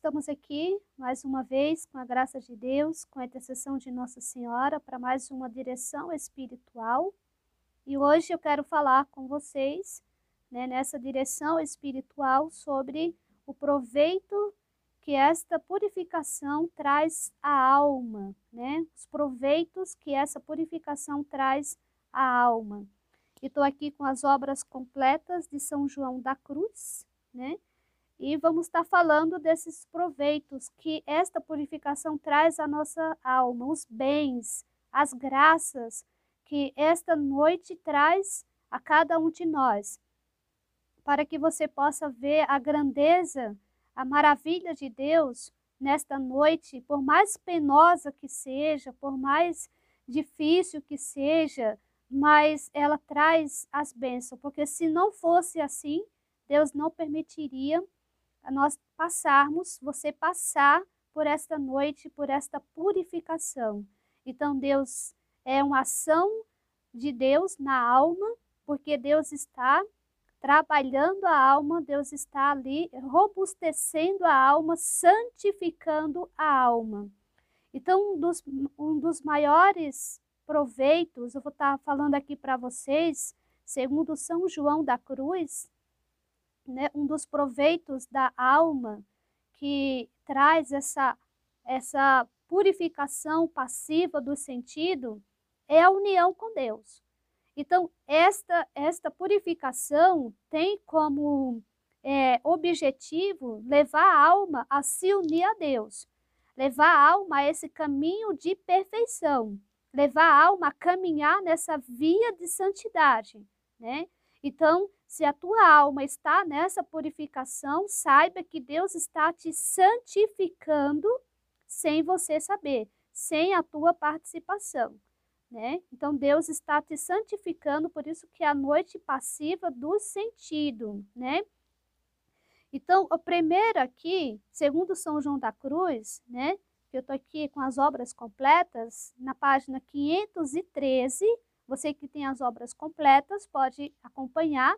estamos aqui mais uma vez, com a graça de Deus, com a intercessão de Nossa Senhora, para mais uma direção espiritual. E hoje eu quero falar com vocês, né, nessa direção espiritual, sobre o proveito que esta purificação traz à alma, né? Os proveitos que essa purificação traz à alma. E estou aqui com as obras completas de São João da Cruz, né? E vamos estar falando desses proveitos que esta purificação traz à nossa alma, os bens, as graças que esta noite traz a cada um de nós, para que você possa ver a grandeza, a maravilha de Deus nesta noite, por mais penosa que seja, por mais difícil que seja, mas ela traz as bênçãos, porque se não fosse assim, Deus não permitiria nós passarmos, você passar por esta noite, por esta purificação. Então, Deus é uma ação de Deus na alma, porque Deus está trabalhando a alma, Deus está ali robustecendo a alma, santificando a alma. Então, um dos, um dos maiores proveitos, eu vou estar falando aqui para vocês, segundo São João da Cruz, né, um dos proveitos da alma que traz essa, essa purificação passiva do sentido é a união com Deus. Então, esta, esta purificação tem como é, objetivo levar a alma a se unir a Deus, levar a alma a esse caminho de perfeição, levar a alma a caminhar nessa via de santidade, né? Então, se a tua alma está nessa purificação, saiba que Deus está te santificando sem você saber, sem a tua participação. Né? Então Deus está te santificando, por isso que é a noite passiva do sentido, né? Então, o primeiro aqui, segundo São João da Cruz, né? Que eu estou aqui com as obras completas, na página 513, você que tem as obras completas pode acompanhar.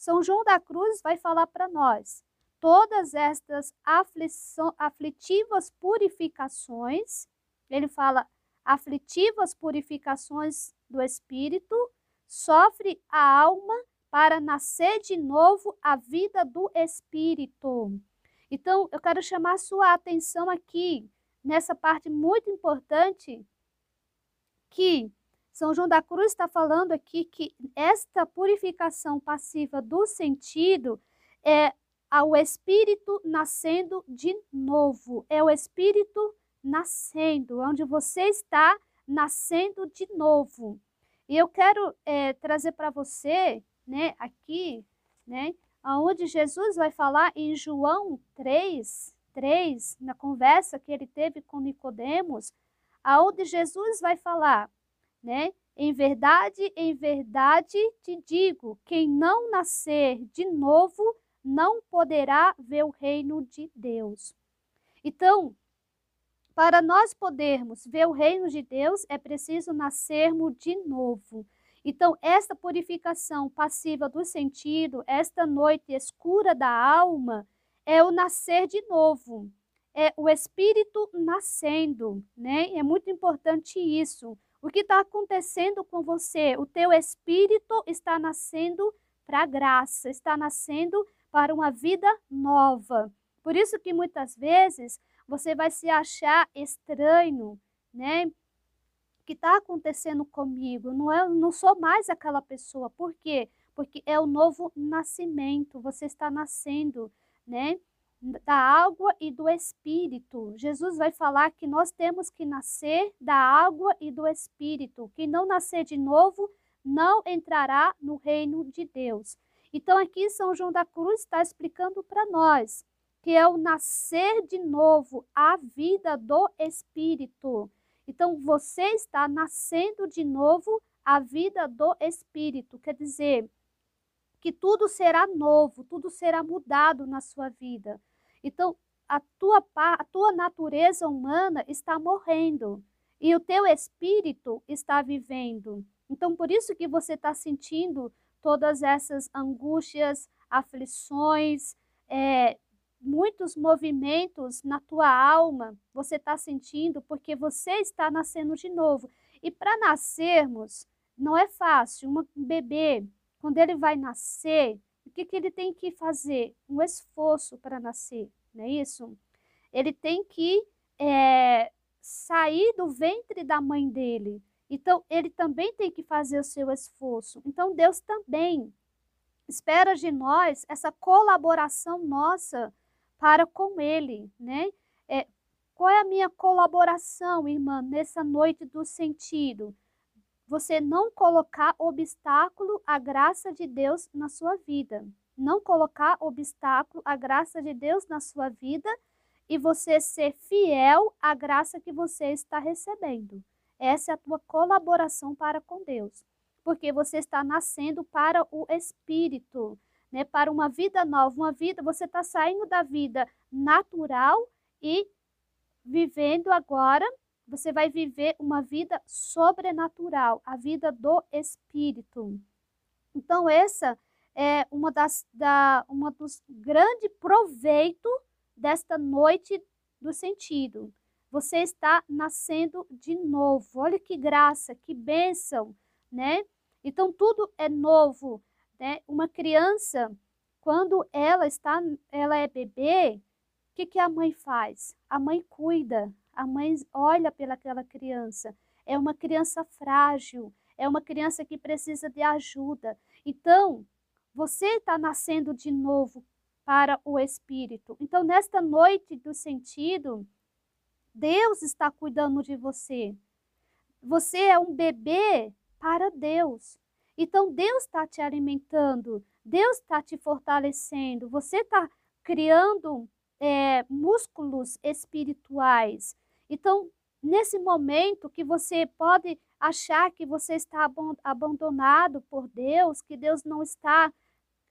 São João da Cruz vai falar para nós todas estas aflitivas purificações. Ele fala aflitivas purificações do espírito, sofre a alma para nascer de novo a vida do espírito. Então, eu quero chamar sua atenção aqui nessa parte muito importante que são João da Cruz está falando aqui que esta purificação passiva do sentido é ao espírito nascendo de novo. É o espírito nascendo, onde você está nascendo de novo. E eu quero é, trazer para você, né, aqui, né, onde Jesus vai falar em João 3, 3, na conversa que ele teve com Nicodemos, aonde Jesus vai falar né? Em verdade, em verdade te digo: quem não nascer de novo não poderá ver o reino de Deus. Então, para nós podermos ver o reino de Deus, é preciso nascermos de novo. Então, esta purificação passiva do sentido, esta noite escura da alma, é o nascer de novo. É o espírito nascendo, né? É muito importante isso. O que está acontecendo com você? O teu espírito está nascendo para a graça, está nascendo para uma vida nova. Por isso que muitas vezes você vai se achar estranho, né? O que está acontecendo comigo? Não, é, não sou mais aquela pessoa. Por quê? Porque é o novo nascimento. Você está nascendo, né? Da água e do espírito. Jesus vai falar que nós temos que nascer da água e do espírito. Quem não nascer de novo não entrará no reino de Deus. Então aqui São João da Cruz está explicando para nós que é o nascer de novo, a vida do espírito. Então você está nascendo de novo a vida do espírito, quer dizer, que tudo será novo, tudo será mudado na sua vida. Então, a tua, a tua natureza humana está morrendo e o teu espírito está vivendo. Então, por isso que você está sentindo todas essas angústias, aflições, é, muitos movimentos na tua alma você está sentindo porque você está nascendo de novo. E para nascermos, não é fácil. Um bebê, quando ele vai nascer, o que, que ele tem que fazer? Um esforço para nascer, não é isso? Ele tem que é, sair do ventre da mãe dele. Então, ele também tem que fazer o seu esforço. Então, Deus também espera de nós essa colaboração nossa para com Ele, né? É, qual é a minha colaboração, irmã, nessa noite do sentido? Você não colocar obstáculo à graça de Deus na sua vida. Não colocar obstáculo à graça de Deus na sua vida e você ser fiel à graça que você está recebendo. Essa é a tua colaboração para com Deus porque você está nascendo para o Espírito, né? para uma vida nova, uma vida, você está saindo da vida natural e vivendo agora, você vai viver uma vida sobrenatural, a vida do Espírito. Então, essa é uma das da, uma dos grandes proveitos desta noite do sentido. Você está nascendo de novo. Olha que graça, que bênção né? Então tudo é novo, né? Uma criança, quando ela está, ela é bebê, o que, que a mãe faz? A mãe cuida, a mãe olha pelaquela criança. É uma criança frágil, é uma criança que precisa de ajuda. Então, você está nascendo de novo para o Espírito. Então, nesta noite do sentido, Deus está cuidando de você. Você é um bebê para Deus. Então Deus está te alimentando, Deus está te fortalecendo, você está criando é, músculos espirituais. Então, nesse momento que você pode achar que você está abandonado por Deus, que Deus não está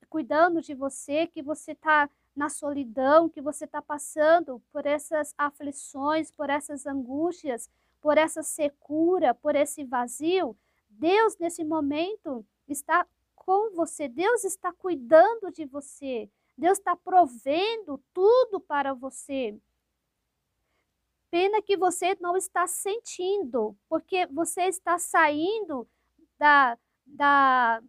cuidando de você, que você está na solidão, que você está passando por essas aflições, por essas angústias, por essa secura, por esse vazio, Deus, nesse momento, está com você. Deus está cuidando de você. Deus está provendo tudo para você. Pena que você não está sentindo, porque você está saindo da, da,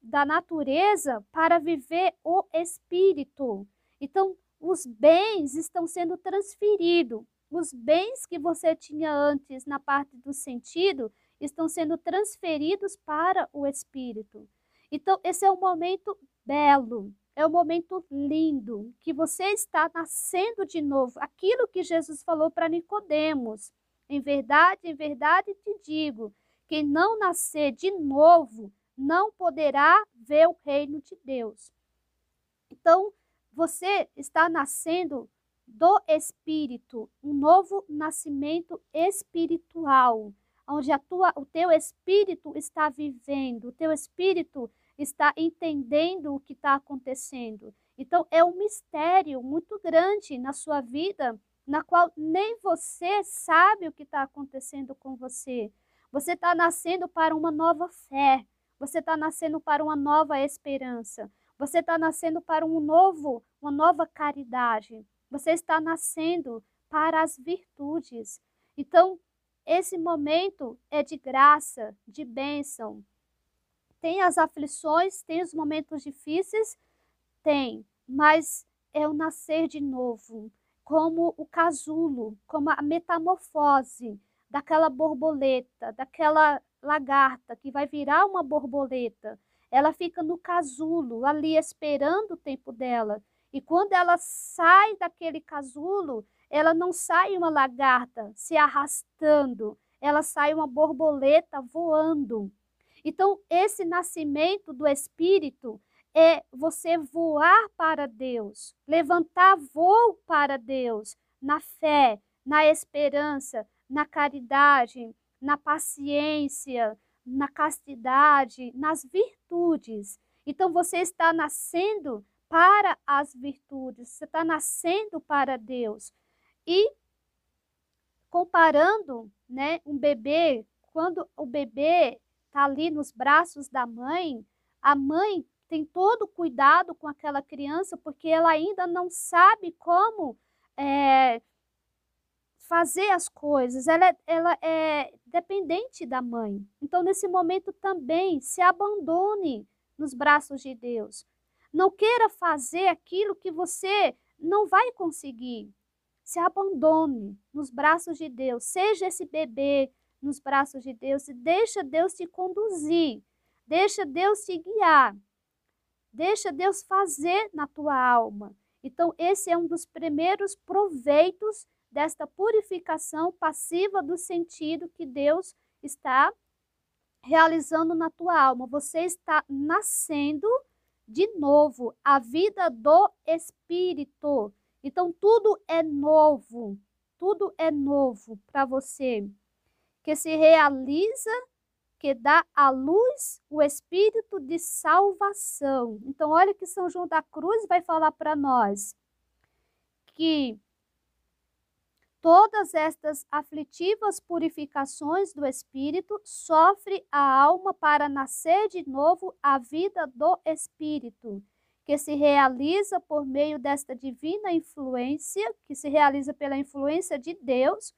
da natureza para viver o espírito. Então, os bens estão sendo transferidos. Os bens que você tinha antes na parte do sentido estão sendo transferidos para o Espírito. Então, esse é um momento belo, é um momento lindo, que você está nascendo de novo. Aquilo que Jesus falou para Nicodemos. Em verdade, em verdade te digo, quem não nascer de novo não poderá ver o reino de Deus. Então, você está nascendo do Espírito, um novo nascimento espiritual onde a tua, o teu espírito está vivendo, o teu espírito está entendendo o que está acontecendo. Então, é um mistério muito grande na sua vida, na qual nem você sabe o que está acontecendo com você. Você está nascendo para uma nova fé, você está nascendo para uma nova esperança, você está nascendo para um novo, uma nova caridade, você está nascendo para as virtudes. Então, esse momento é de graça, de bênção. Tem as aflições, tem os momentos difíceis? Tem, mas é o nascer de novo, como o casulo, como a metamorfose daquela borboleta, daquela lagarta que vai virar uma borboleta. Ela fica no casulo, ali esperando o tempo dela. E quando ela sai daquele casulo, ela não sai uma lagarta se arrastando, ela sai uma borboleta voando. Então, esse nascimento do Espírito é você voar para Deus, levantar voo para Deus, na fé, na esperança, na caridade, na paciência, na castidade, nas virtudes. Então, você está nascendo para as virtudes, você está nascendo para Deus. E comparando, né, um bebê, quando o bebê está ali nos braços da mãe, a mãe tem todo cuidado com aquela criança, porque ela ainda não sabe como é, fazer as coisas, ela, é, ela é dependente da mãe. Então, nesse momento também, se abandone nos braços de Deus. Não queira fazer aquilo que você não vai conseguir. Se abandone nos braços de Deus. Seja esse bebê nos braços de Deus e deixa Deus te conduzir. Deixa Deus te guiar. Deixa Deus fazer na tua alma. Então, esse é um dos primeiros proveitos desta purificação passiva do sentido que Deus está realizando na tua alma. Você está nascendo de novo, a vida do Espírito. Então, tudo é novo, tudo é novo para você, que se realiza que dá à luz o espírito de salvação. Então, olha que São João da Cruz vai falar para nós que todas estas aflitivas purificações do espírito sofre a alma para nascer de novo a vida do espírito, que se realiza por meio desta divina influência, que se realiza pela influência de Deus,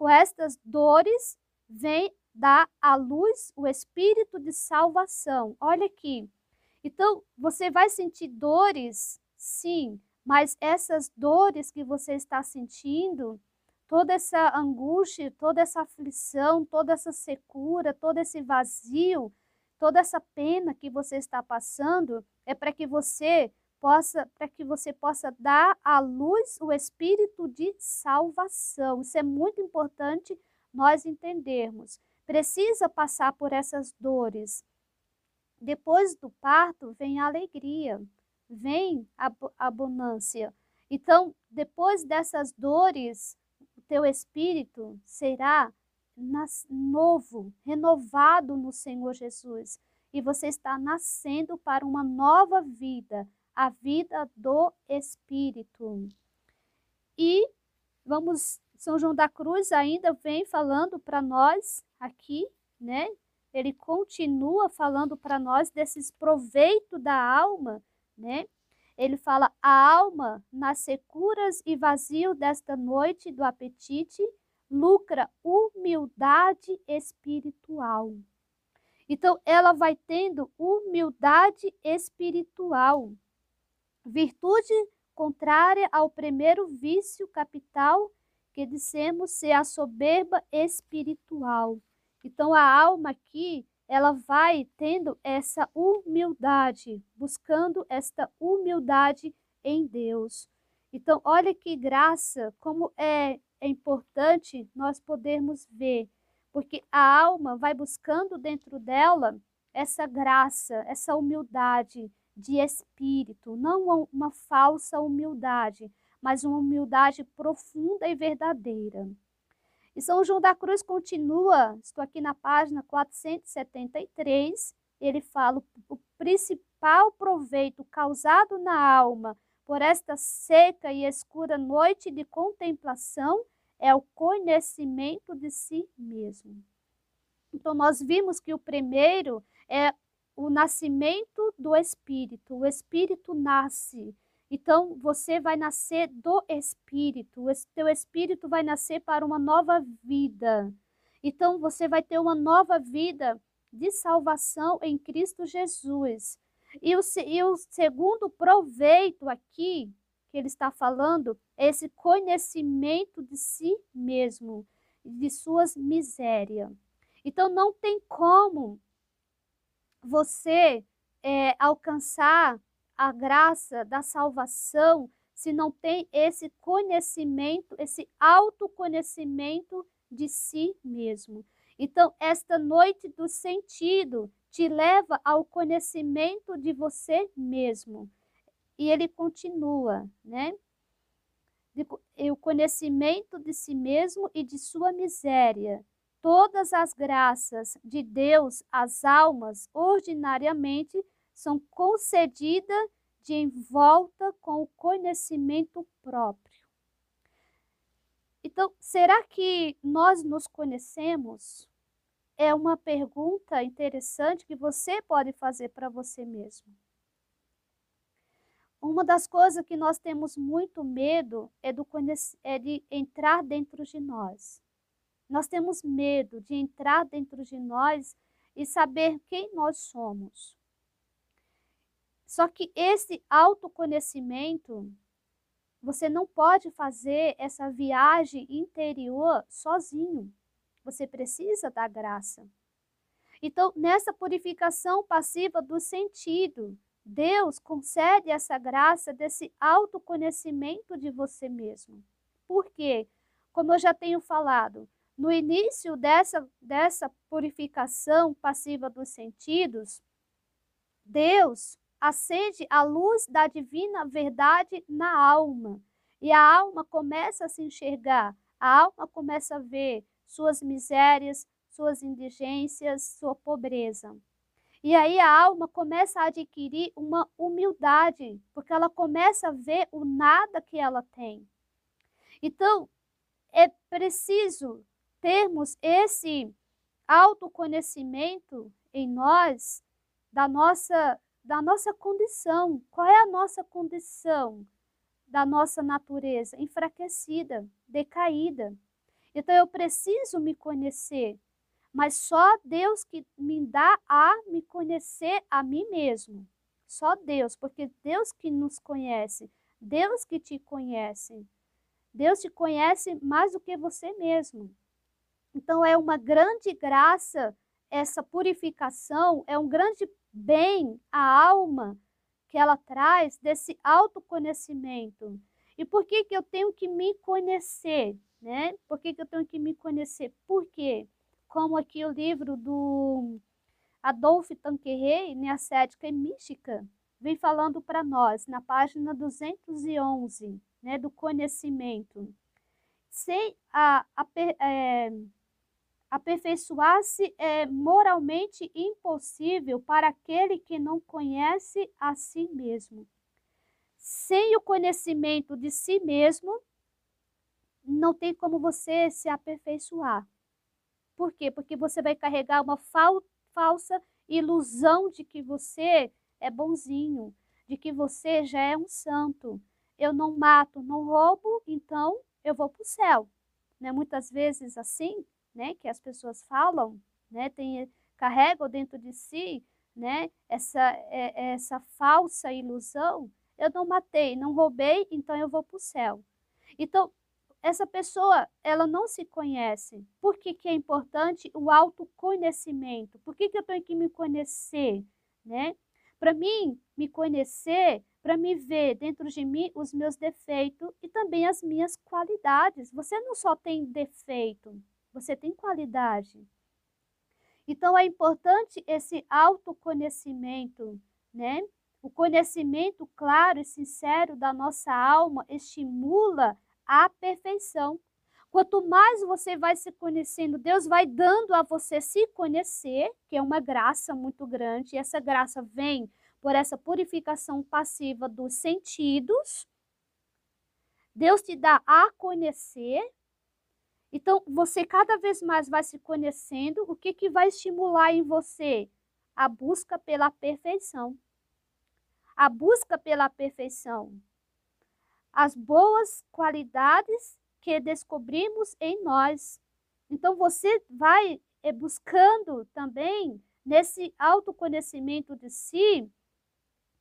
com estas dores vem dá à luz o espírito de salvação. Olha aqui. Então, você vai sentir dores, sim, mas essas dores que você está sentindo, toda essa angústia, toda essa aflição, toda essa secura, todo esse vazio, toda essa pena que você está passando, é para que você possa, para que você possa dar à luz o espírito de salvação. Isso é muito importante nós entendermos precisa passar por essas dores. Depois do parto vem a alegria, vem a abundância. Então, depois dessas dores, o teu espírito será novo, renovado no Senhor Jesus. E você está nascendo para uma nova vida, a vida do Espírito. E vamos, São João da Cruz ainda vem falando para nós aqui, né? Ele continua falando para nós desses proveitos da alma, né? Ele fala: a alma, nas securas e vazio desta noite do apetite, lucra humildade espiritual. Então, ela vai tendo humildade espiritual, virtude contrária ao primeiro vício capital que dissemos ser a soberba espiritual. Então a alma aqui, ela vai tendo essa humildade, buscando esta humildade em Deus. Então, olha que graça, como é, é importante nós podermos ver, porque a alma vai buscando dentro dela essa graça, essa humildade de espírito, não uma falsa humildade, mas uma humildade profunda e verdadeira. E São João da Cruz continua, estou aqui na página 473, ele fala o principal proveito causado na alma por esta seca e escura noite de contemplação é o conhecimento de si mesmo. Então, nós vimos que o primeiro é o nascimento do Espírito. O Espírito nasce então, você vai nascer do Espírito, o teu Espírito vai nascer para uma nova vida. Então, você vai ter uma nova vida de salvação em Cristo Jesus. E o, e o segundo proveito aqui, que ele está falando, é esse conhecimento de si mesmo, de suas misérias. Então, não tem como você é, alcançar a graça da salvação se não tem esse conhecimento, esse autoconhecimento de si mesmo. Então, esta noite do sentido te leva ao conhecimento de você mesmo. E ele continua, né? o conhecimento de si mesmo e de sua miséria. Todas as graças de Deus às almas ordinariamente são concedidas de envolta com o conhecimento próprio. Então, será que nós nos conhecemos? É uma pergunta interessante que você pode fazer para você mesmo. uma das coisas que nós temos muito medo é, do, é de entrar dentro de nós. Nós temos medo de entrar dentro de nós e saber quem nós somos. Só que esse autoconhecimento, você não pode fazer essa viagem interior sozinho. Você precisa da graça. Então, nessa purificação passiva do sentido, Deus concede essa graça desse autoconhecimento de você mesmo. Por quê? Como eu já tenho falado, no início dessa, dessa purificação passiva dos sentidos, Deus acende a luz da divina verdade na alma. E a alma começa a se enxergar, a alma começa a ver suas misérias, suas indigências, sua pobreza. E aí a alma começa a adquirir uma humildade, porque ela começa a ver o nada que ela tem. Então, é preciso termos esse autoconhecimento em nós da nossa da nossa condição. Qual é a nossa condição da nossa natureza? Enfraquecida, decaída. Então eu preciso me conhecer, mas só Deus que me dá a me conhecer a mim mesmo. Só Deus, porque Deus que nos conhece, Deus que te conhece. Deus te conhece mais do que você mesmo. Então é uma grande graça essa purificação, é um grande bem a alma que ela traz desse autoconhecimento. E por que, que eu tenho que me conhecer? Né? Por que, que eu tenho que me conhecer? Por quê? Como aqui o livro do Adolphe Tanqueray, Neacética e Mística, vem falando para nós, na página 211, né, do conhecimento. Sem a, a é, Aperfeiçoar-se é moralmente impossível para aquele que não conhece a si mesmo. Sem o conhecimento de si mesmo, não tem como você se aperfeiçoar. Por quê? Porque você vai carregar uma fal falsa ilusão de que você é bonzinho, de que você já é um santo. Eu não mato, não roubo, então eu vou para o céu. Né? Muitas vezes assim, né, que as pessoas falam, né, tem, carregam dentro de si, né, essa, é, essa falsa ilusão, eu não matei, não roubei, então eu vou para o céu. Então, essa pessoa, ela não se conhece. Por que, que é importante o autoconhecimento? Por que, que eu tenho que me conhecer, né? Para mim, me conhecer, para me ver dentro de mim os meus defeitos e também as minhas qualidades. Você não só tem defeito, você tem qualidade. Então é importante esse autoconhecimento, né? O conhecimento claro e sincero da nossa alma estimula a perfeição. Quanto mais você vai se conhecendo, Deus vai dando a você se conhecer, que é uma graça muito grande, e essa graça vem por essa purificação passiva dos sentidos. Deus te dá a conhecer, então, você cada vez mais vai se conhecendo, o que, que vai estimular em você? A busca pela perfeição. A busca pela perfeição. As boas qualidades que descobrimos em nós. Então, você vai eh, buscando também, nesse autoconhecimento de si,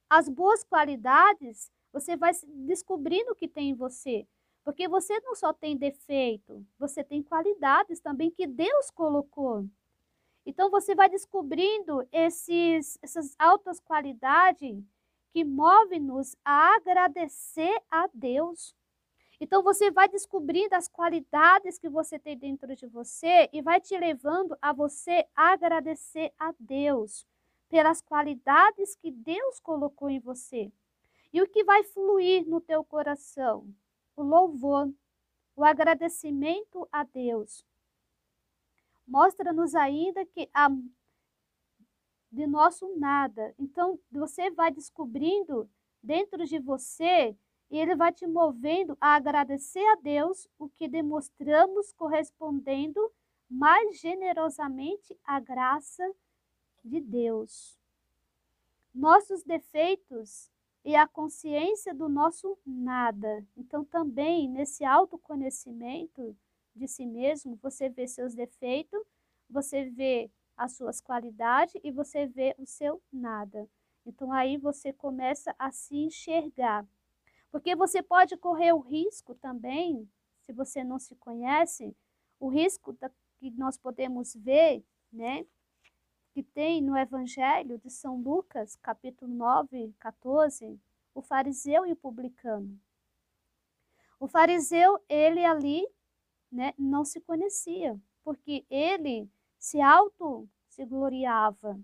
as boas qualidades, você vai descobrindo o que tem em você. Porque você não só tem defeito, você tem qualidades também que Deus colocou. Então você vai descobrindo esses, essas altas qualidades que movem-nos a agradecer a Deus. Então você vai descobrindo as qualidades que você tem dentro de você e vai te levando a você agradecer a Deus pelas qualidades que Deus colocou em você. E o que vai fluir no teu coração? O louvor, o agradecimento a Deus. Mostra-nos ainda que há de nosso nada. Então, você vai descobrindo dentro de você e ele vai te movendo a agradecer a Deus o que demonstramos correspondendo mais generosamente à graça de Deus. Nossos defeitos e a consciência do nosso nada. Então, também nesse autoconhecimento de si mesmo, você vê seus defeitos, você vê as suas qualidades e você vê o seu nada. Então, aí você começa a se enxergar. Porque você pode correr o risco também, se você não se conhece, o risco da, que nós podemos ver, né? Que tem no Evangelho de São Lucas, capítulo 9, 14, o fariseu e o publicano. O fariseu, ele ali, né, não se conhecia, porque ele se auto se gloriava,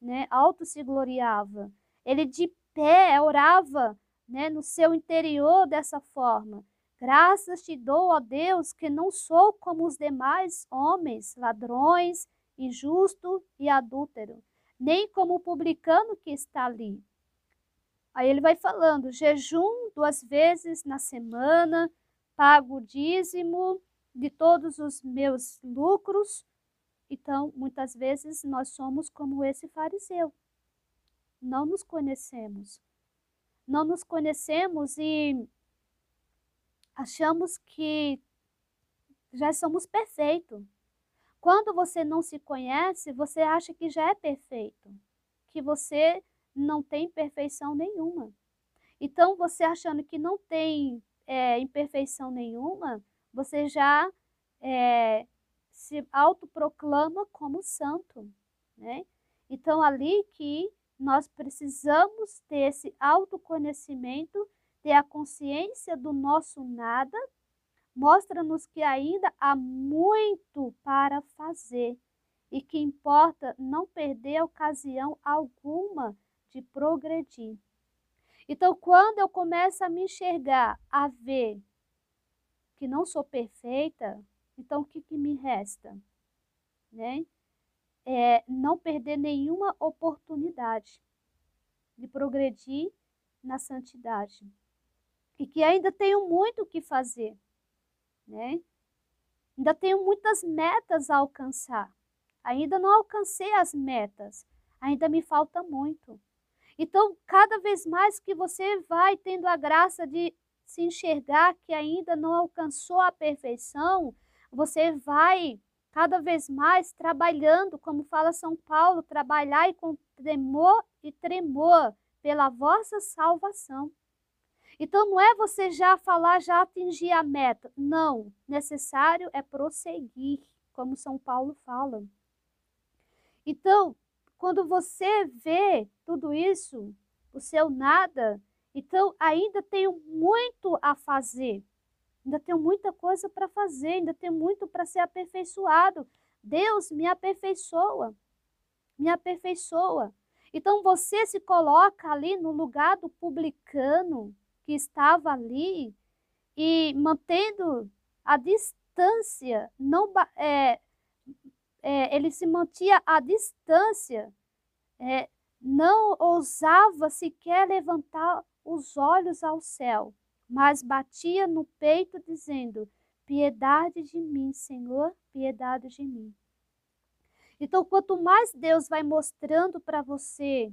né? Auto se gloriava. Ele de pé orava né, no seu interior dessa forma. Graças te dou, ó Deus, que não sou como os demais homens, ladrões, injusto e adúltero, nem como o publicano que está ali. Aí ele vai falando: jejum duas vezes na semana, pago o dízimo de todos os meus lucros. Então, muitas vezes nós somos como esse fariseu. Não nos conhecemos não nos conhecemos e achamos que já somos perfeitos. Quando você não se conhece, você acha que já é perfeito, que você não tem perfeição nenhuma. Então, você achando que não tem é, imperfeição nenhuma, você já é, se autoproclama como santo, né? Então, ali que nós precisamos ter esse autoconhecimento, ter a consciência do nosso nada, mostra-nos que ainda há muito para fazer e que importa não perder ocasião alguma de progredir. Então, quando eu começo a me enxergar, a ver que não sou perfeita, então o que, que me resta? Né? é, não perder nenhuma oportunidade de progredir na santidade. E que ainda tenho muito o que fazer, né? Ainda tenho muitas metas a alcançar. Ainda não alcancei as metas, ainda me falta muito. Então, cada vez mais que você vai tendo a graça de se enxergar que ainda não alcançou a perfeição, você vai cada vez mais trabalhando, como fala São Paulo, trabalhar com tremor e tremor pela vossa salvação. Então não é você já falar, já atingir a meta. Não, necessário é prosseguir, como São Paulo fala. Então, quando você vê tudo isso, o seu nada, então ainda tenho muito a fazer. Ainda tenho muita coisa para fazer, ainda tenho muito para ser aperfeiçoado. Deus me aperfeiçoa. Me aperfeiçoa. Então você se coloca ali no lugar do publicano que estava ali e mantendo a distância, não é, é, ele se mantinha à distância, é, não ousava sequer levantar os olhos ao céu mas batia no peito, dizendo: Piedade de mim, Senhor, piedade de mim. Então, quanto mais Deus vai mostrando para você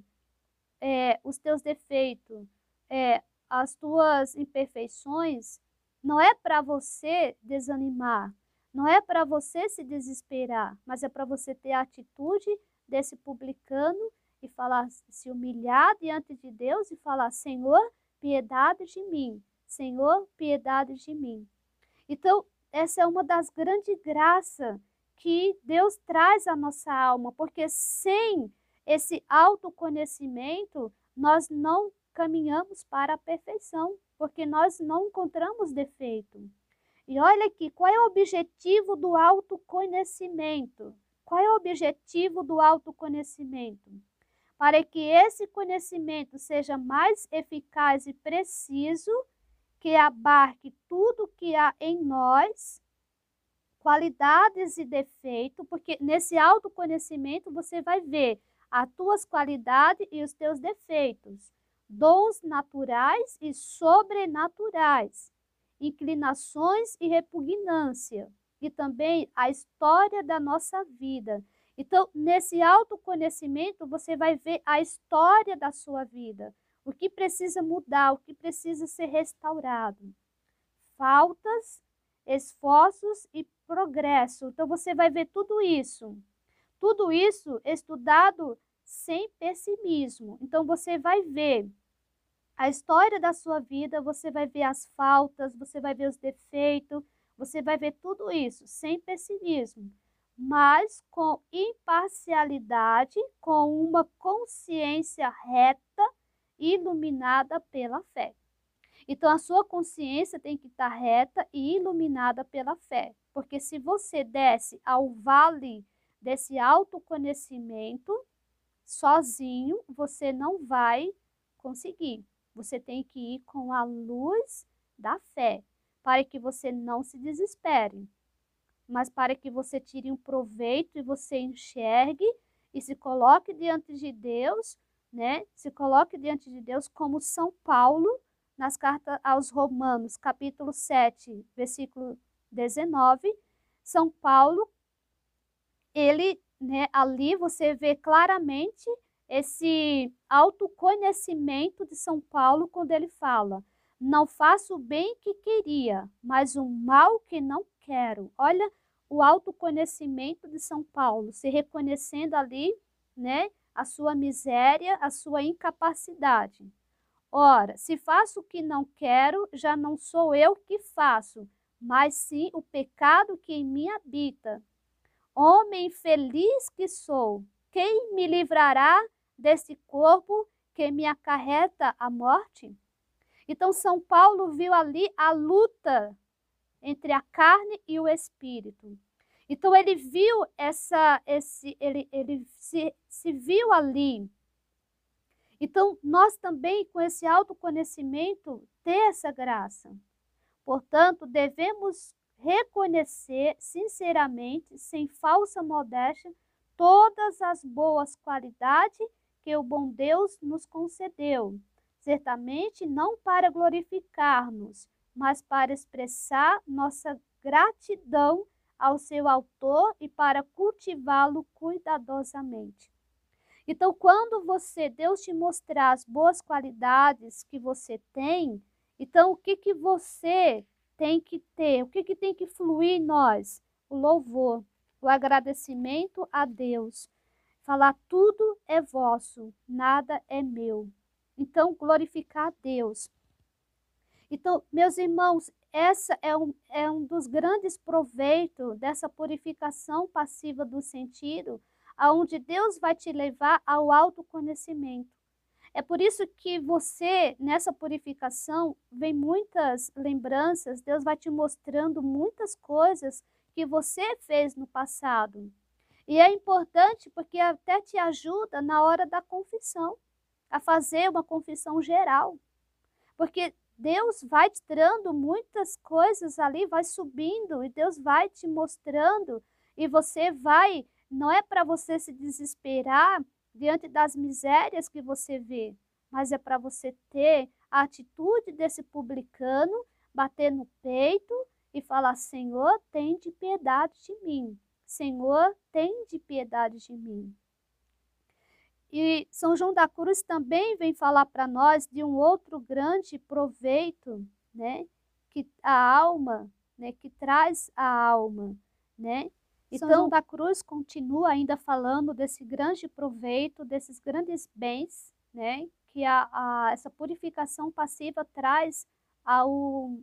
é, os teus defeitos, é, as tuas imperfeições, não é para você desanimar, não é para você se desesperar, mas é para você ter a atitude desse publicano e falar, se humilhar diante de Deus e falar: Senhor, piedade de mim, Senhor, piedade de mim. Então, essa é uma das grandes graças que Deus traz à nossa alma, porque sem esse autoconhecimento, nós não caminhamos para a perfeição, porque nós não encontramos defeito. E olha aqui, qual é o objetivo do autoconhecimento? Qual é o objetivo do autoconhecimento? Para que esse conhecimento seja mais eficaz e preciso que abarque tudo que há em nós, qualidades e defeitos, porque nesse autoconhecimento você vai ver as tuas qualidades e os teus defeitos, dons naturais e sobrenaturais, inclinações e repugnância, e também a história da nossa vida. Então, nesse autoconhecimento, você vai ver a história da sua vida, O que precisa mudar, o que precisa ser restaurado. Faltas, esforços e progresso. Então você vai ver tudo isso. Tudo isso estudado sem pessimismo. Então você vai ver a história da sua vida, você vai ver as faltas, você vai ver os defeitos, você vai ver tudo isso sem pessimismo, mas com imparcialidade, com uma consciência reta, iluminada pela fé. Então a sua consciência tem que estar reta e iluminada pela fé, porque se você desce ao vale desse autoconhecimento sozinho, você não vai conseguir. Você tem que ir com a luz da fé, para que você não se desespere, mas para que você tire um proveito e você enxergue e se coloque diante de Deus, né? Se coloque diante de Deus como São Paulo nas cartas aos Romanos, capítulo 7, versículo 19. São Paulo, ele, né, ali você vê claramente esse autoconhecimento de São Paulo quando ele fala: Não faço o bem que queria, mas o mal que não quero. Olha o autoconhecimento de São Paulo, se reconhecendo ali, né, a sua miséria, a sua incapacidade. Ora, se faço o que não quero, já não sou eu que faço, mas sim o pecado que em mim habita. Homem feliz que sou, quem me livrará desse corpo que me acarreta a morte? Então, São Paulo viu ali a luta entre a carne e o espírito. Então, ele viu essa, esse, ele, ele se, se viu ali. Então, nós também, com esse autoconhecimento, ter essa graça. Portanto, devemos reconhecer sinceramente, sem falsa modéstia, todas as boas qualidades que o bom Deus nos concedeu, certamente não para glorificar-nos, mas para expressar nossa gratidão ao seu autor e para cultivá-lo cuidadosamente. Então, quando você, Deus te mostrar as boas qualidades que você tem, então o que que você tem que ter? O que que tem que fluir em nós? O louvor, o agradecimento a Deus, falar tudo é vosso, nada é meu. Então, glorificar a Deus. Então, meus irmãos, essa é um, é um dos grandes proveitos dessa purificação passiva do sentido, aonde Deus vai te levar ao autoconhecimento. É por isso que você, nessa purificação, vem muitas lembranças, Deus vai te mostrando muitas coisas que você fez no passado. E é importante porque até te ajuda na hora da confissão, a fazer uma confissão geral. Porque Deus vai te dando muitas coisas ali, vai subindo e Deus vai te mostrando e você vai, não é para você se desesperar diante das misérias que você vê, mas é para você ter a atitude desse publicano, bater no peito e falar: Senhor, tem de piedade de mim. Senhor, tem de piedade de mim. E São João da Cruz também vem falar para nós de um outro grande proveito, né, que a alma, né, que traz a alma, né? Então, São João da Cruz continua ainda falando desse grande proveito, desses grandes bens, né, que a, a essa purificação passiva traz ao,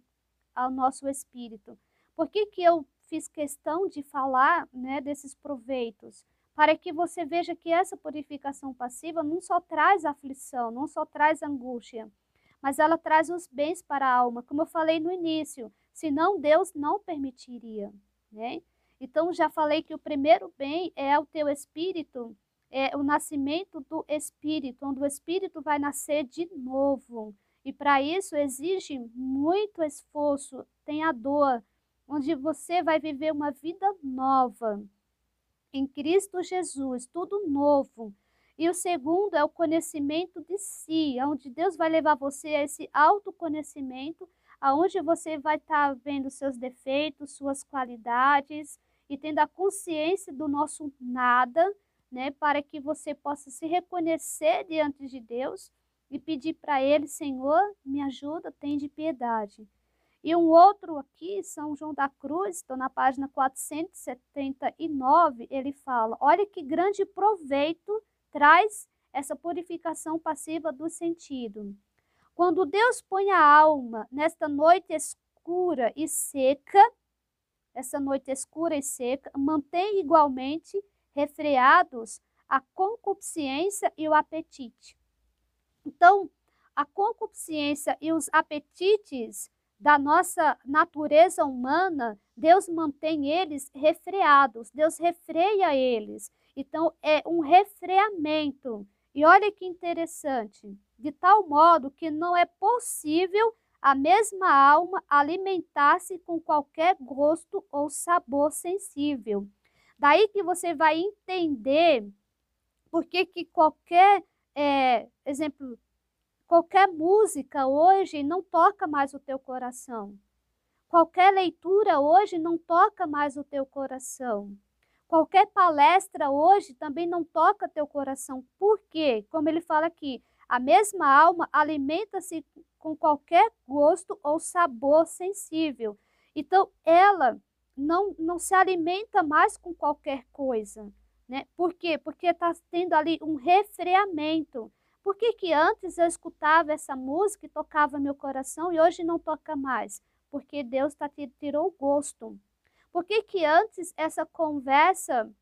ao nosso espírito. Por que, que eu fiz questão de falar né, desses proveitos, para que você veja que essa purificação passiva não só traz aflição, não só traz angústia, mas ela traz os bens para a alma, como eu falei no início, senão Deus não permitiria. Né? Então, já falei que o primeiro bem é o teu espírito, é o nascimento do espírito, onde o espírito vai nascer de novo. E para isso exige muito esforço, tem a dor, onde você vai viver uma vida nova em Cristo Jesus, tudo novo. E o segundo é o conhecimento de si, onde Deus vai levar você a esse autoconhecimento, aonde você vai estar tá vendo seus defeitos, suas qualidades e tendo a consciência do nosso nada, né, para que você possa se reconhecer diante de Deus e pedir para ele, Senhor, me ajuda, tem de piedade. E um outro aqui, São João da Cruz, estou na página 479, ele fala: olha que grande proveito traz essa purificação passiva do sentido. Quando Deus põe a alma nesta noite escura e seca, essa noite escura e seca, mantém igualmente refreados a concupiscência e o apetite. Então, a concupiscência e os apetites da nossa natureza humana, Deus mantém eles refreados, Deus refreia eles. Então, é um refreamento. E olha que interessante, de tal modo que não é possível a mesma alma alimentar-se com qualquer gosto ou sabor sensível. Daí que você vai entender por que, que qualquer, é, exemplo, qualquer música hoje não toca mais o teu coração. Qualquer leitura hoje não toca mais o teu coração. Qualquer palestra hoje também não toca teu coração. Por quê? Como ele fala aqui, a mesma alma alimenta-se com qualquer gosto ou sabor sensível. Então, ela não, não se alimenta mais com qualquer coisa. Né? Por quê? Porque está tendo ali um refreamento. Por que, que antes eu escutava essa música e tocava meu coração e hoje não toca mais? Porque Deus tá, tirou o gosto. Por que, que antes essa conversa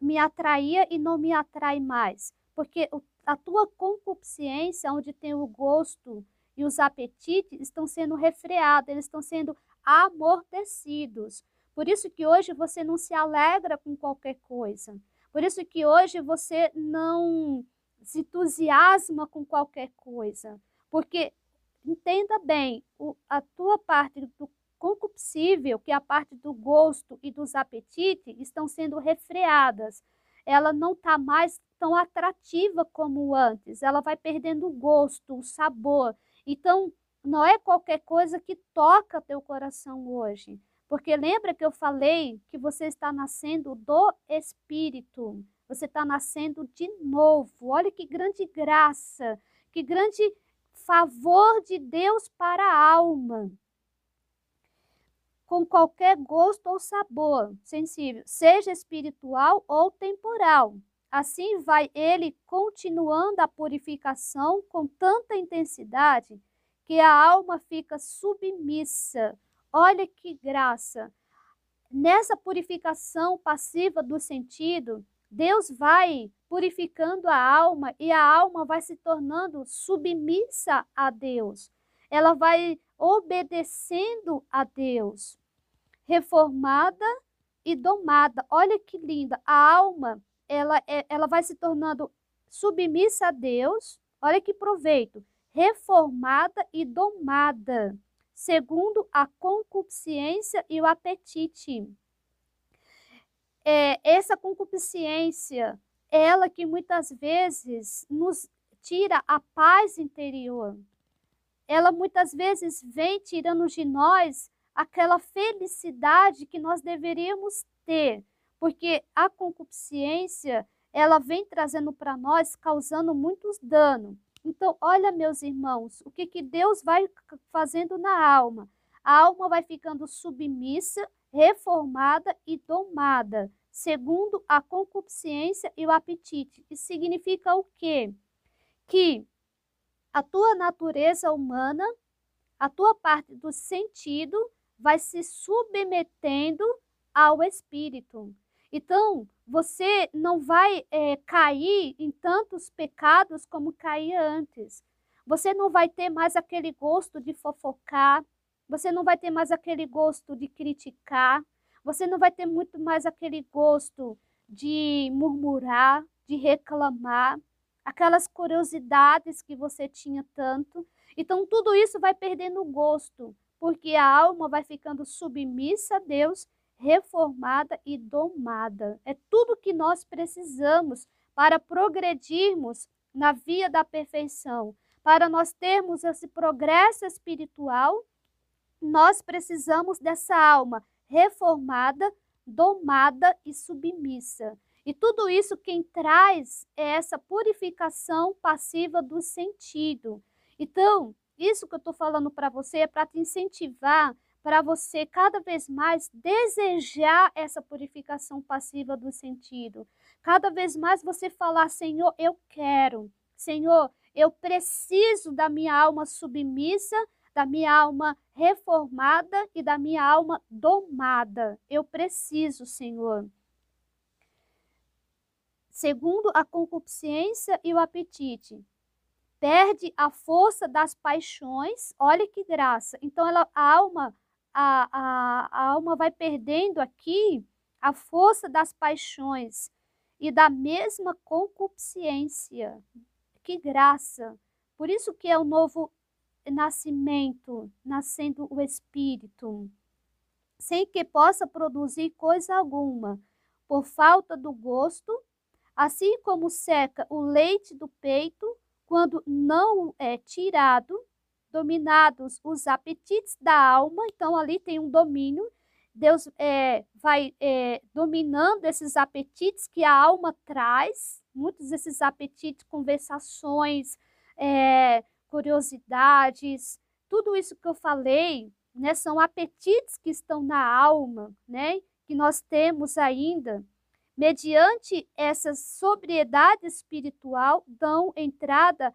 me atraía e não me atrai mais? Porque a tua concupiscência, onde tem o gosto e os apetites, estão sendo refreados, eles estão sendo amortecidos. Por isso que hoje você não se alegra com qualquer coisa. Por isso que hoje você não se entusiasma com qualquer coisa. Porque, entenda bem, o, a tua parte do concupiscível, que é a parte do gosto e dos apetites, estão sendo refreadas. Ela não está mais tão atrativa como antes, ela vai perdendo o gosto, o sabor. Então, não é qualquer coisa que toca teu coração hoje. Porque lembra que eu falei que você está nascendo do Espírito. Você está nascendo de novo. Olha que grande graça, que grande favor de Deus para a alma com qualquer gosto ou sabor sensível, seja espiritual ou temporal. Assim vai ele continuando a purificação com tanta intensidade que a alma fica submissa. Olha que graça! Nessa purificação passiva do sentido, Deus vai purificando a alma e a alma vai se tornando submissa a Deus. Ela vai obedecendo a Deus, reformada e domada. Olha que linda, a alma, ela, é, ela vai se tornando submissa a Deus. Olha que proveito, reformada e domada, segundo a concupiscência e o apetite. É, essa concupiscência, ela que muitas vezes nos tira a paz interior, ela muitas vezes vem tirando de nós aquela felicidade que nós deveríamos ter, porque a concupiscência, ela vem trazendo para nós, causando muitos danos. Então, olha, meus irmãos, o que, que Deus vai fazendo na alma? A alma vai ficando submissa, reformada e domada, segundo a concupiscência e o apetite. Isso significa o quê? Que a tua natureza humana, a tua parte do sentido vai se submetendo ao espírito. Então, você não vai é, cair em tantos pecados como caía antes. Você não vai ter mais aquele gosto de fofocar, você não vai ter mais aquele gosto de criticar, você não vai ter muito mais aquele gosto de murmurar, de reclamar aquelas curiosidades que você tinha tanto. Então, tudo isso vai perdendo gosto, porque a alma vai ficando submissa a Deus, reformada e domada. É tudo que nós precisamos para progredirmos na via da perfeição. Para nós termos esse progresso espiritual, nós precisamos dessa alma reformada, domada e submissa. E tudo isso quem traz é essa purificação passiva do sentido. Então, isso que eu estou falando para você é para te incentivar para você cada vez mais desejar essa purificação passiva do sentido. Cada vez mais você falar, Senhor, eu quero. Senhor, eu preciso da minha alma submissa, da minha alma reformada e da minha alma domada. Eu preciso, Senhor. Segundo a concupiscência e o apetite, perde a força das paixões. Olha que graça. Então ela, a alma a, a, a alma vai perdendo aqui a força das paixões e da mesma concupiscência. Que graça! Por isso que é o novo nascimento, nascendo o Espírito, sem que possa produzir coisa alguma, por falta do gosto, assim como seca o leite do peito, quando não é tirado, dominados os apetites da alma, então ali tem um domínio. Deus é, vai é, dominando esses apetites que a alma traz, muitos desses apetites, conversações, é, curiosidades, tudo isso que eu falei, né, são apetites que estão na alma, né, que nós temos ainda. Mediante essa sobriedade espiritual, dão entrada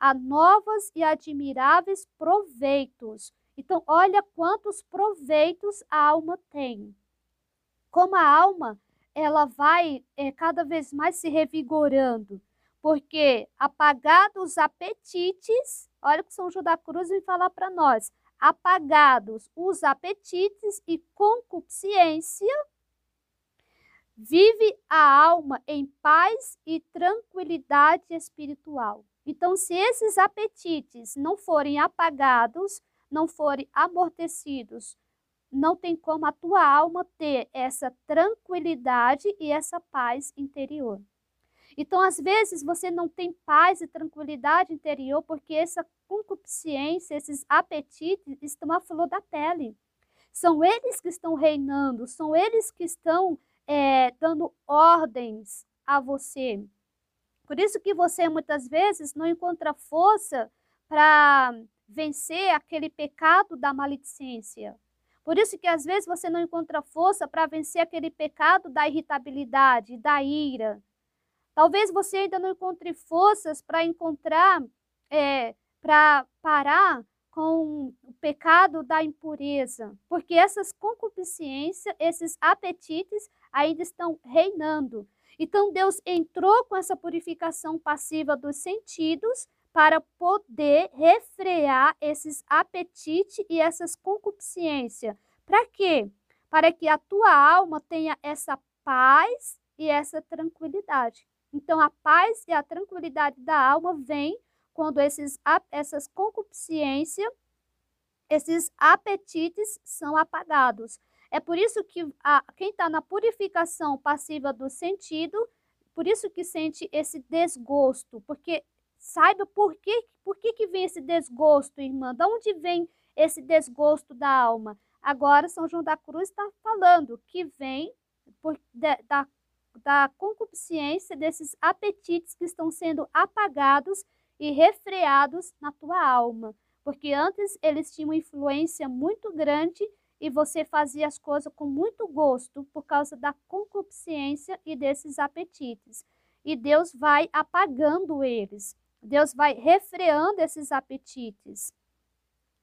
a novos e admiráveis proveitos. Então, olha quantos proveitos a alma tem. Como a alma, ela vai é, cada vez mais se revigorando, porque apagados os apetites, olha o que São João da Cruz vem falar para nós, apagados os apetites e concupiscência, vive a alma em paz e tranquilidade espiritual. Então, se esses apetites não forem apagados, não forem amortecidos, não tem como a tua alma ter essa tranquilidade e essa paz interior. Então, às vezes, você não tem paz e tranquilidade interior porque essa concupiscência, esses apetites estão à flor da pele. São eles que estão reinando, são eles que estão é, dando ordens a você. Por isso que você muitas vezes não encontra força para vencer aquele pecado da maledicência. Por isso que às vezes você não encontra força para vencer aquele pecado da irritabilidade, da ira. Talvez você ainda não encontre forças para encontrar, é, para parar com o pecado da impureza, porque essas concupiscências, esses apetites ainda estão reinando. Então, Deus entrou com essa purificação passiva dos sentidos para poder refrear esses apetites e essas concupiscências. Para quê? Para que a tua alma tenha essa paz e essa tranquilidade. Então, a paz e a tranquilidade da alma vem quando esses, essas concupiscências, esses apetites são apagados. É por isso que a, quem está na purificação passiva do sentido, por isso que sente esse desgosto, porque saiba por que, por que, que vem esse desgosto, irmã, de onde vem esse desgosto da alma? Agora, São João da Cruz está falando que vem por, de, da, da concupiscência desses apetites que estão sendo apagados e refreados na tua alma. Porque antes eles tinham influência muito grande e você fazia as coisas com muito gosto por causa da concupiscência e desses apetites. E Deus vai apagando eles. Deus vai refreando esses apetites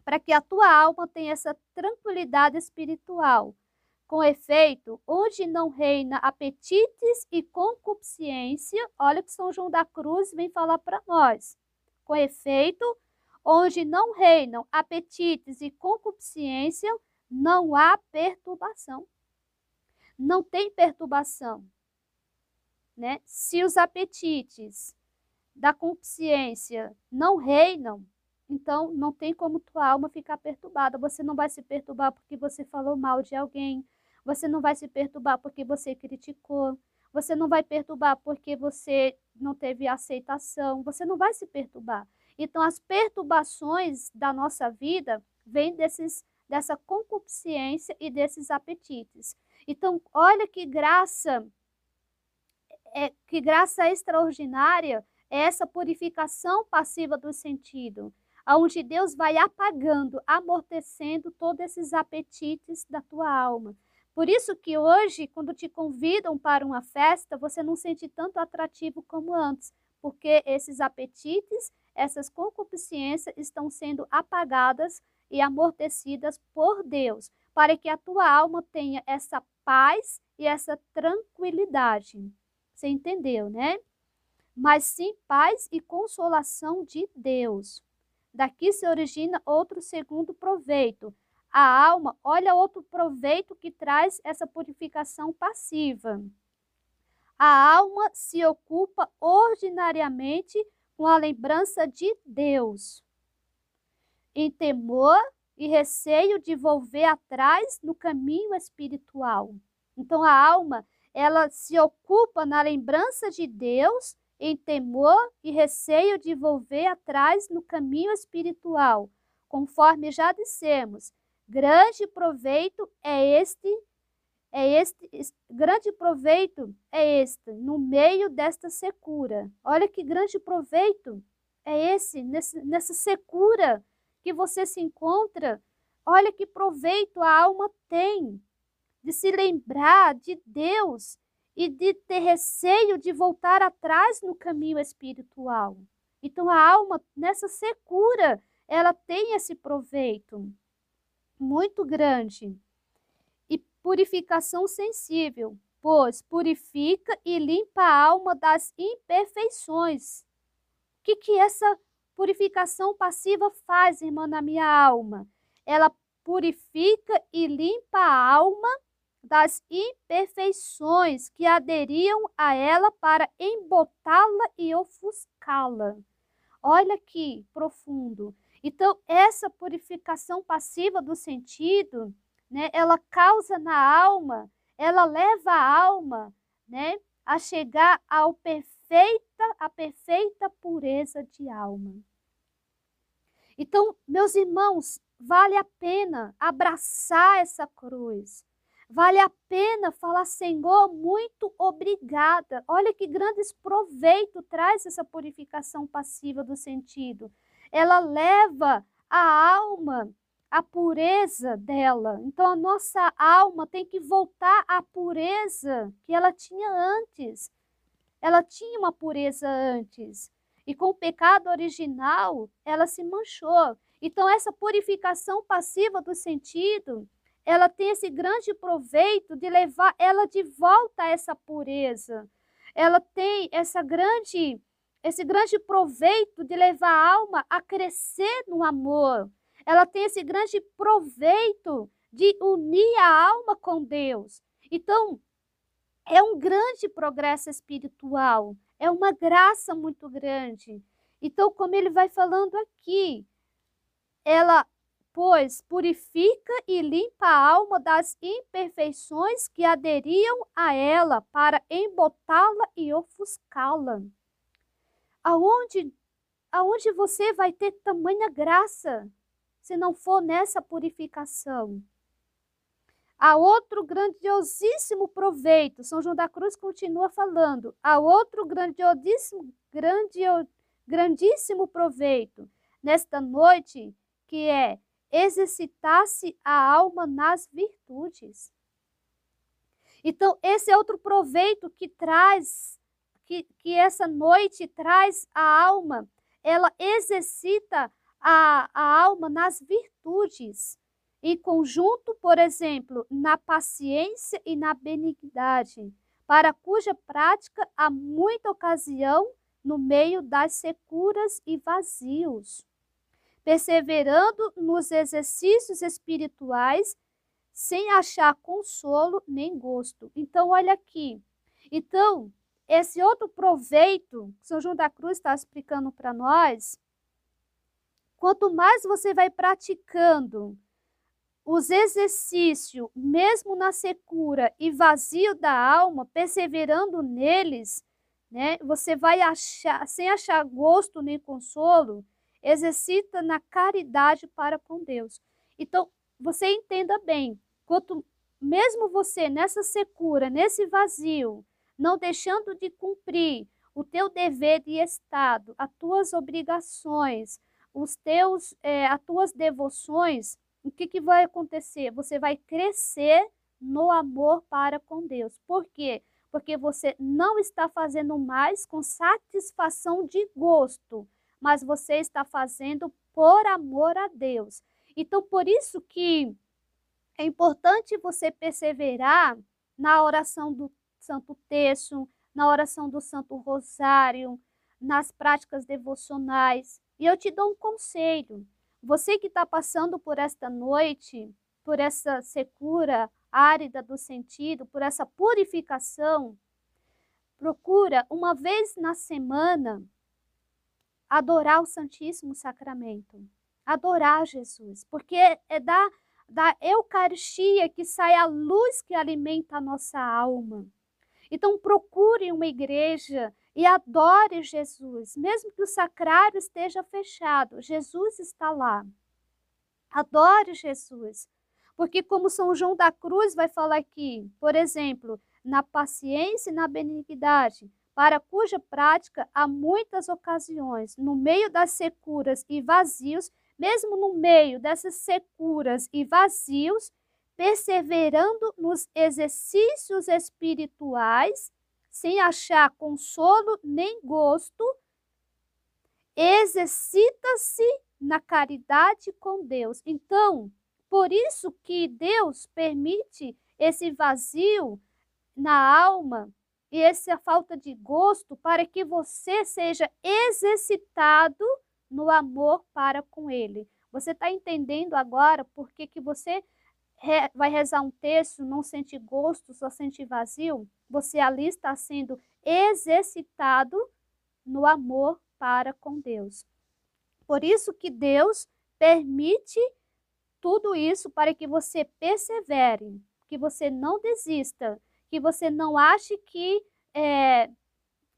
para que a tua alma tenha essa tranquilidade espiritual. Com efeito, onde não reina apetites e concupiscência, olha que São João da Cruz vem falar para nós. Com efeito, onde não reinam apetites e concupiscência, não há perturbação. Não tem perturbação. Né? Se os apetites da consciência não reinam, então não tem como tua alma ficar perturbada. Você não vai se perturbar porque você falou mal de alguém. Você não vai se perturbar porque você criticou. Você não vai perturbar porque você não teve aceitação. Você não vai se perturbar. Então as perturbações da nossa vida vêm desses dessa concupiscência e desses apetites. Então, olha que graça é que graça extraordinária é essa purificação passiva do sentido, aonde Deus vai apagando, amortecendo todos esses apetites da tua alma. Por isso que hoje, quando te convidam para uma festa, você não sente tanto atrativo como antes, porque esses apetites, essas concupiscências estão sendo apagadas e amortecidas por Deus, para que a tua alma tenha essa paz e essa tranquilidade. Você entendeu, né? Mas sim paz e consolação de Deus. Daqui se origina outro segundo proveito. A alma, olha outro proveito que traz essa purificação passiva. A alma se ocupa ordinariamente com a lembrança de Deus, em temor e receio de volver atrás no caminho espiritual. Então a alma, ela se ocupa na lembrança de Deus em temor e receio de volver atrás no caminho espiritual. Conforme já dissemos, grande proveito é este é este grande proveito é este no meio desta secura. Olha que grande proveito é esse nesse, nessa secura que você se encontra. Olha que proveito a alma tem de se lembrar de Deus e de ter receio de voltar atrás no caminho espiritual. Então a alma nessa secura, ela tem esse proveito muito grande. E purificação sensível, pois purifica e limpa a alma das imperfeições. O que que essa purificação passiva faz, irmã, na minha alma? Ela purifica e limpa a alma das imperfeições que aderiam a ela para embotá-la e ofuscá-la. Olha que profundo. Então, essa purificação passiva do sentido, né, ela causa na alma, ela leva a alma, né, a chegar ao perfeita, a perfeita pureza de alma. Então, meus irmãos, vale a pena abraçar essa cruz. Vale a pena falar, Senhor, muito obrigada. Olha que grandes proveito traz essa purificação passiva do sentido. Ela leva a alma à pureza dela. Então a nossa alma tem que voltar à pureza que ela tinha antes. Ela tinha uma pureza antes. E com o pecado original, ela se manchou. Então essa purificação passiva do sentido, ela tem esse grande proveito de levar ela de volta a essa pureza. Ela tem essa grande esse grande proveito de levar a alma a crescer no amor. Ela tem esse grande proveito de unir a alma com Deus. Então, é um grande progresso espiritual, é uma graça muito grande. Então, como ele vai falando aqui, ela pois purifica e limpa a alma das imperfeições que aderiam a ela para embotá-la e ofuscá-la. Aonde, aonde você vai ter tamanha graça se não for nessa purificação? Há outro grandiosíssimo proveito, São João da Cruz continua falando, há outro grandiosíssimo, grandio, grandíssimo proveito nesta noite, que é exercitar-se a alma nas virtudes. Então, esse é outro proveito que traz, que, que essa noite traz a alma, ela exercita a, a alma nas virtudes. Em conjunto, por exemplo, na paciência e na benignidade, para cuja prática há muita ocasião no meio das securas e vazios perseverando nos exercícios espirituais sem achar consolo nem gosto. Então, olha aqui. Então, esse outro proveito que São João da Cruz está explicando para nós, quanto mais você vai praticando os exercícios, mesmo na secura e vazio da alma, perseverando neles, né, você vai achar, sem achar gosto nem consolo, exercita na caridade para com Deus. Então, você entenda bem, quanto mesmo você nessa secura, nesse vazio não deixando de cumprir o teu dever de Estado, as tuas obrigações, os teus, é, as tuas devoções, o que, que vai acontecer? Você vai crescer no amor para com Deus. Por quê? Porque você não está fazendo mais com satisfação de gosto, mas você está fazendo por amor a Deus. Então, por isso que é importante você perseverar na oração do Santo Terço, na oração do Santo Rosário, nas práticas devocionais. E eu te dou um conselho. Você que está passando por esta noite, por essa secura árida do sentido, por essa purificação, procura uma vez na semana adorar o Santíssimo Sacramento, adorar Jesus, porque é da, da Eucaristia que sai a luz que alimenta a nossa alma. Então procure uma igreja e adore Jesus, mesmo que o sacrário esteja fechado, Jesus está lá. Adore Jesus. Porque como São João da Cruz vai falar aqui, por exemplo, na paciência e na benignidade, para cuja prática há muitas ocasiões, no meio das securas e vazios, mesmo no meio dessas securas e vazios, perseverando nos exercícios espirituais, sem achar consolo nem gosto, exercita-se na caridade com Deus. Então, por isso que Deus permite esse vazio na alma e essa falta de gosto para que você seja exercitado no amor para com Ele. Você está entendendo agora por que, que você re vai rezar um texto, não sente gosto, só sente vazio? Você ali está sendo exercitado no amor para com Deus. Por isso que Deus permite tudo isso para que você persevere, que você não desista, que você não ache que, é,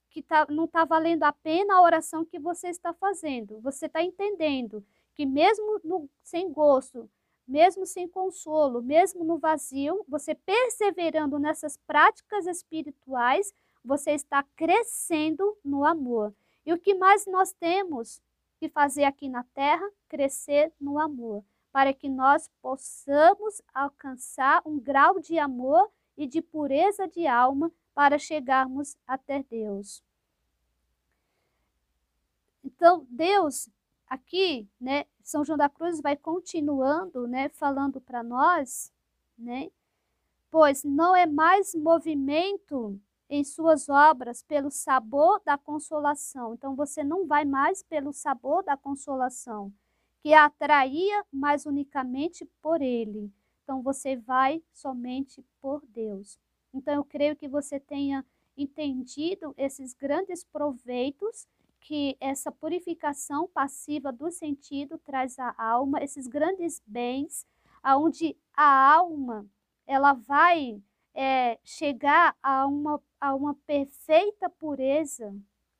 que tá, não está valendo a pena a oração que você está fazendo. Você está entendendo que mesmo no, sem gosto, mesmo sem consolo, mesmo no vazio, você perseverando nessas práticas espirituais, você está crescendo no amor. E o que mais nós temos que fazer aqui na terra? Crescer no amor, para que nós possamos alcançar um grau de amor e de pureza de alma para chegarmos até Deus. Então, Deus aqui, né, São João da Cruz vai continuando, né, falando para nós, né, pois não é mais movimento em suas obras pelo sabor da consolação. Então você não vai mais pelo sabor da consolação, que atraía mais unicamente por ele. Então você vai somente por Deus. Então eu creio que você tenha entendido esses grandes proveitos que essa purificação passiva do sentido traz à alma, esses grandes bens, aonde a alma ela vai é, chegar a uma, a uma perfeita pureza.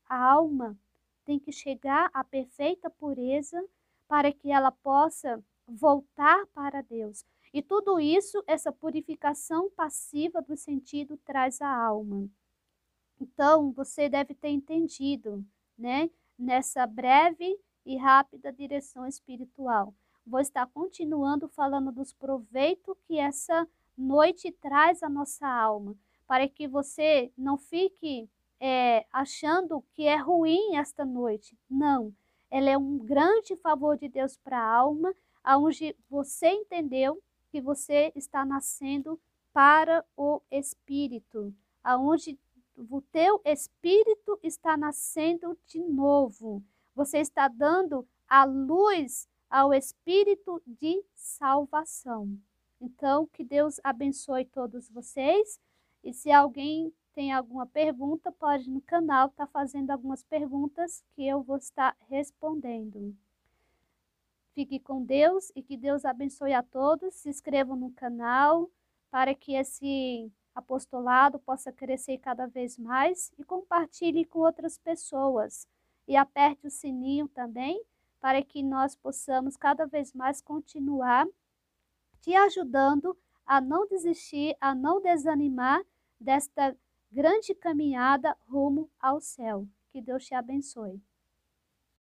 A alma tem que chegar à perfeita pureza para que ela possa voltar para Deus. E tudo isso, essa purificação passiva do sentido traz à alma. Então, você deve ter entendido, né, nessa breve e rápida direção espiritual. Vou estar continuando falando dos proveitos que essa noite traz à nossa alma, para que você não fique é, achando que é ruim esta noite. Não, ela é um grande favor de Deus para a alma, aonde você entendeu que você está nascendo para o Espírito, aonde o teu Espírito está nascendo de novo. Você está dando a luz ao Espírito de salvação. Então, que Deus abençoe todos vocês. E se alguém tem alguma pergunta, pode no canal estar tá fazendo algumas perguntas que eu vou estar respondendo. Fique com Deus e que Deus abençoe a todos. Se inscrevam no canal para que esse apostolado possa crescer cada vez mais e compartilhe com outras pessoas. E aperte o sininho também para que nós possamos cada vez mais continuar te ajudando a não desistir, a não desanimar desta grande caminhada rumo ao céu. Que Deus te abençoe.